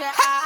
Welcome, boys,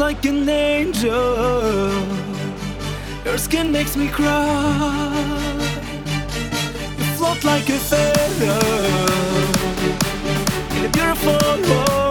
like an angel. Your skin makes me cry. You float like a feather in a beautiful world.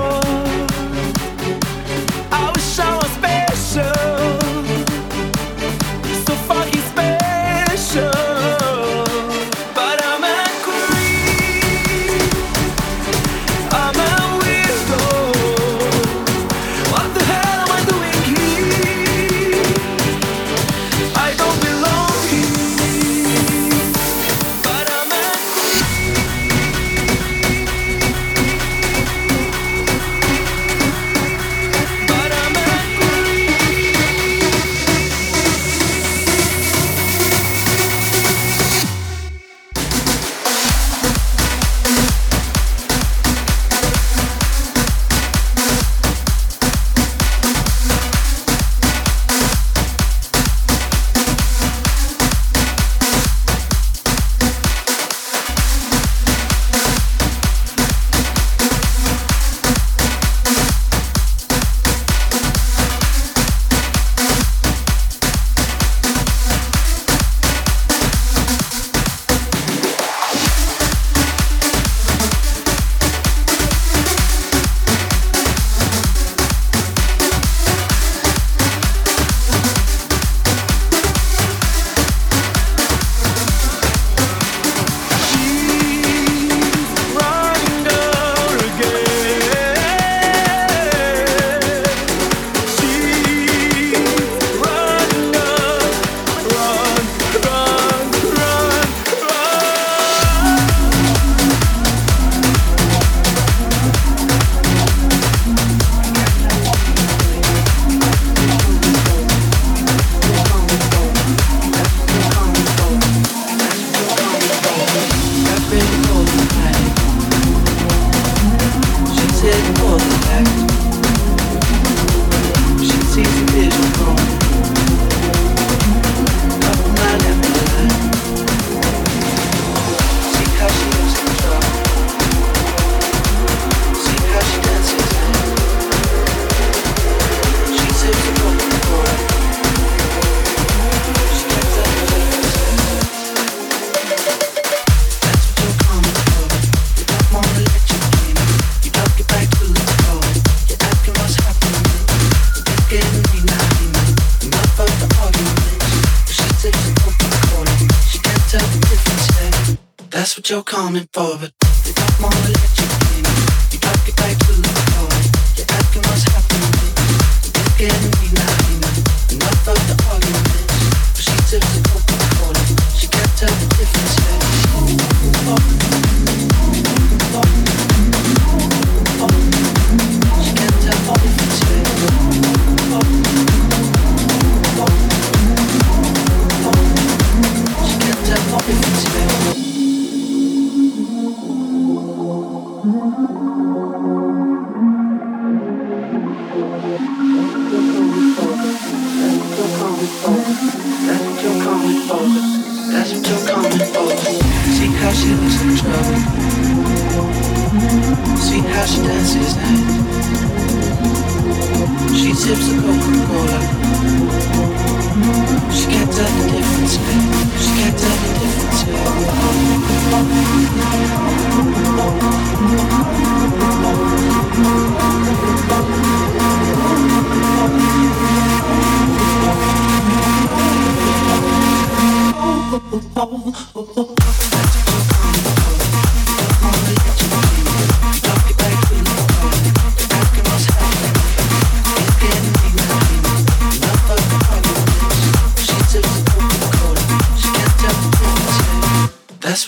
coming for.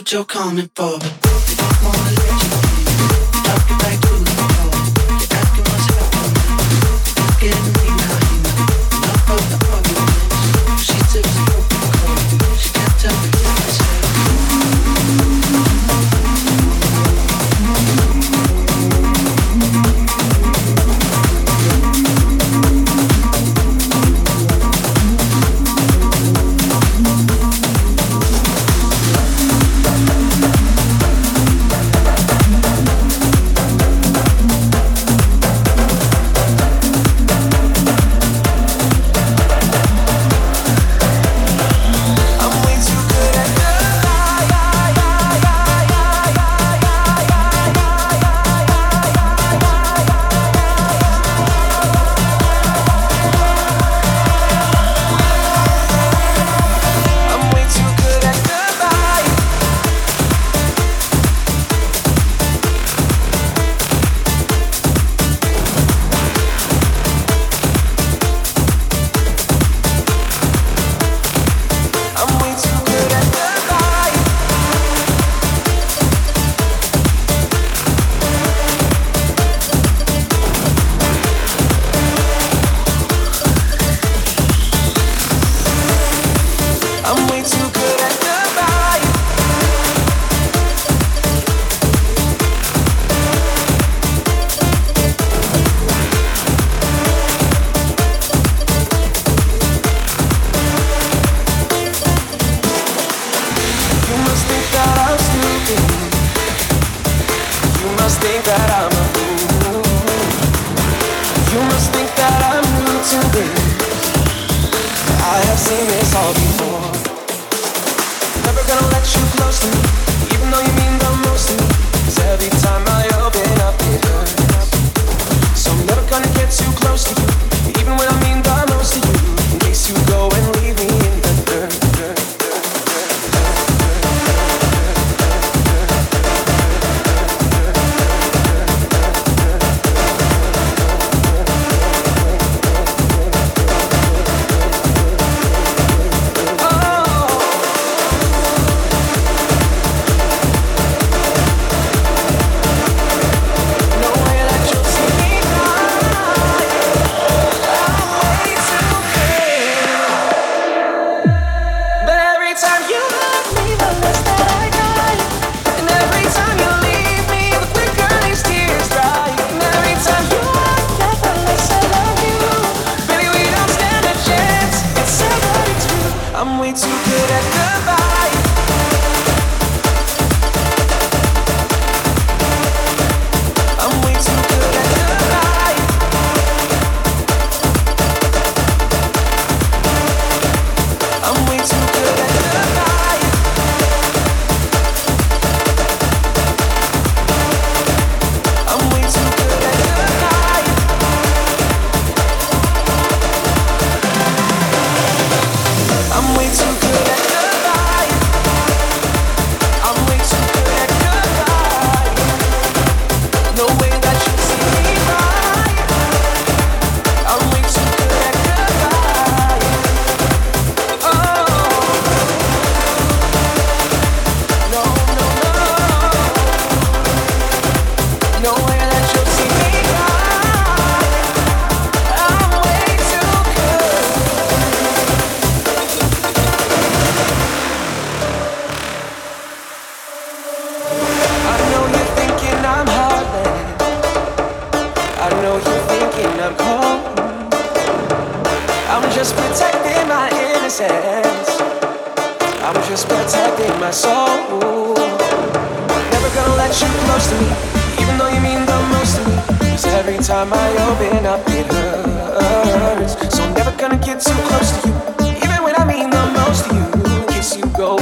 what you're coming for. I have seen this all before. Chance. I'm just protecting my soul. Never gonna let you close to me, even though you mean the most to me. Cause every time I open up, it hurts. So I'm never gonna get too close to you, even when I mean the most to you. Kiss you, go